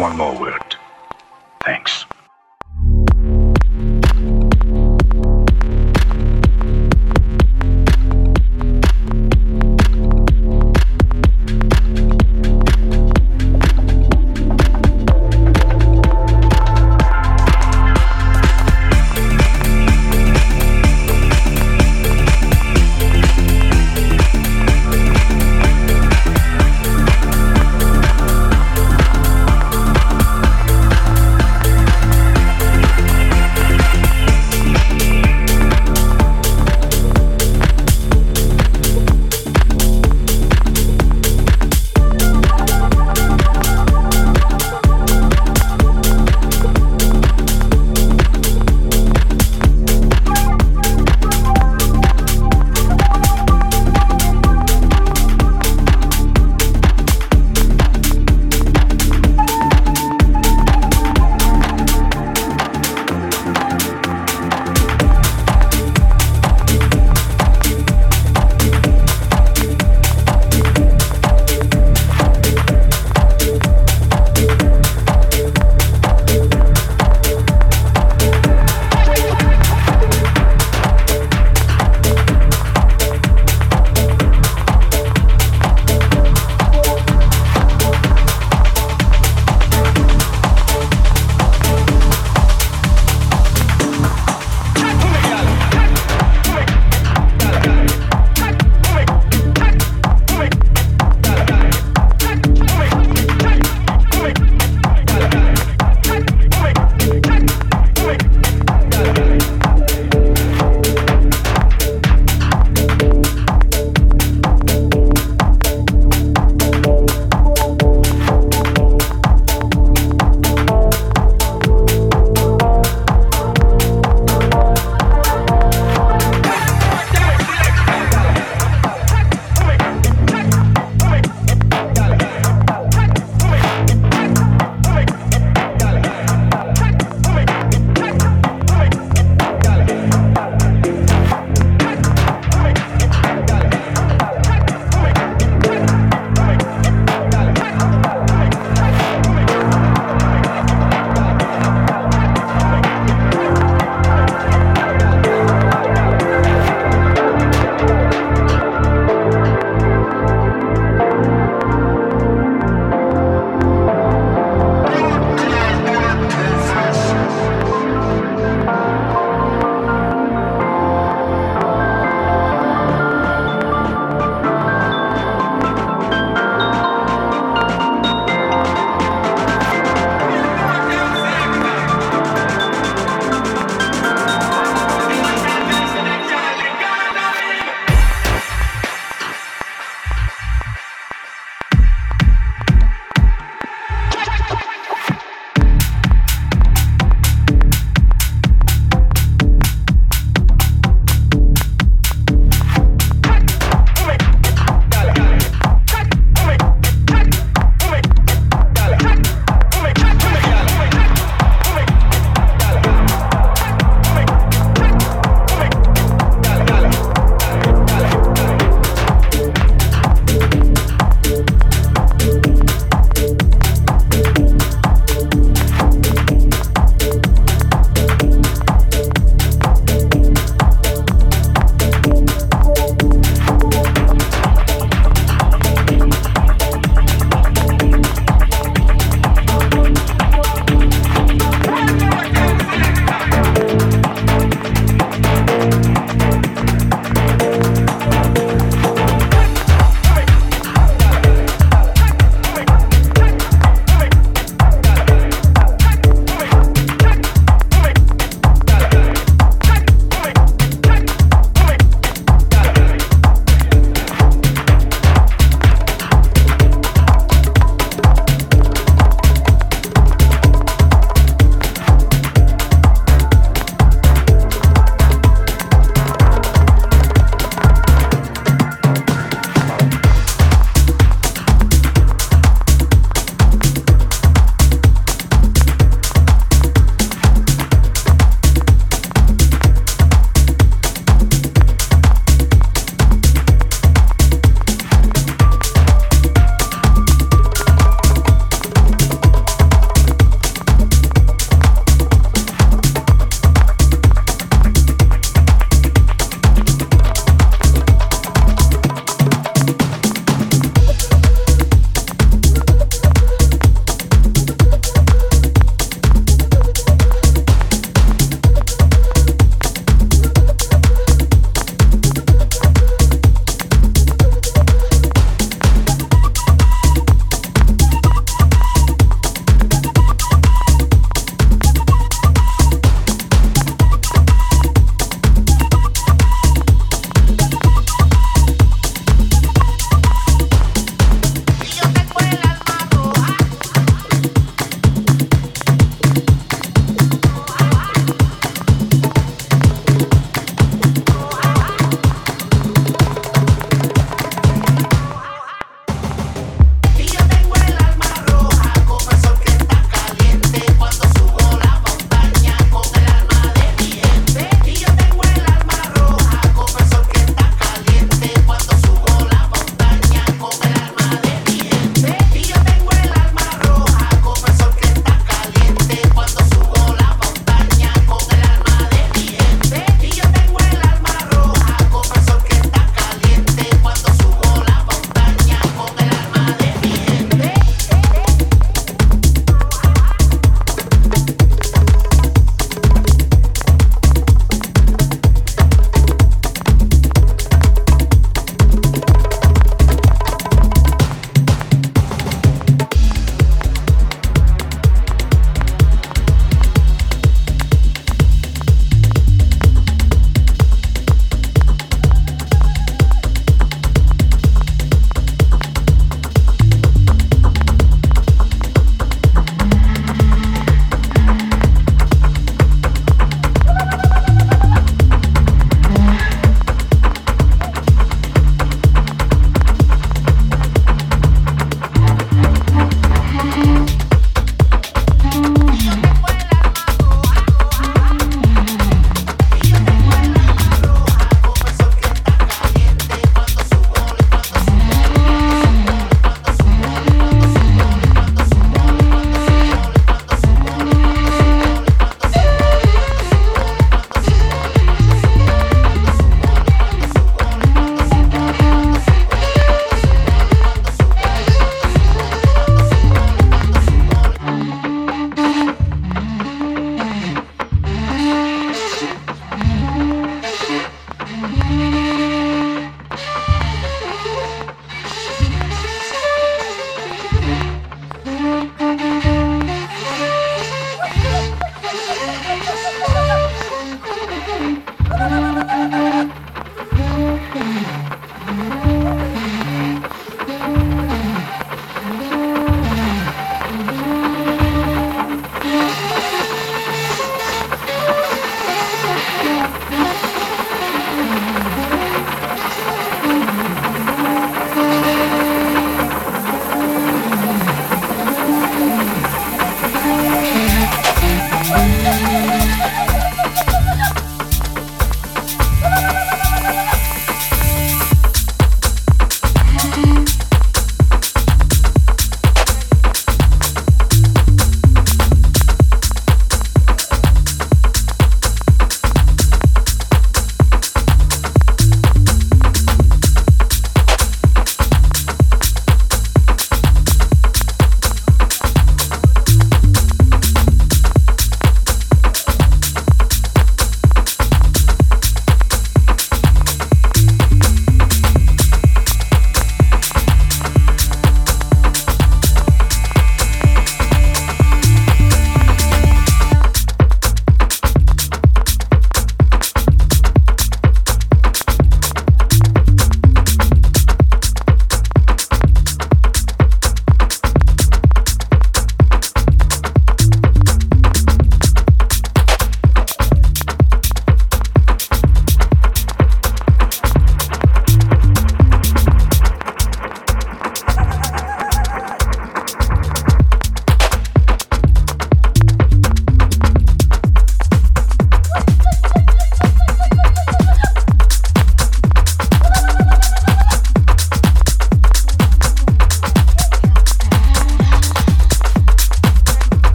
one more word.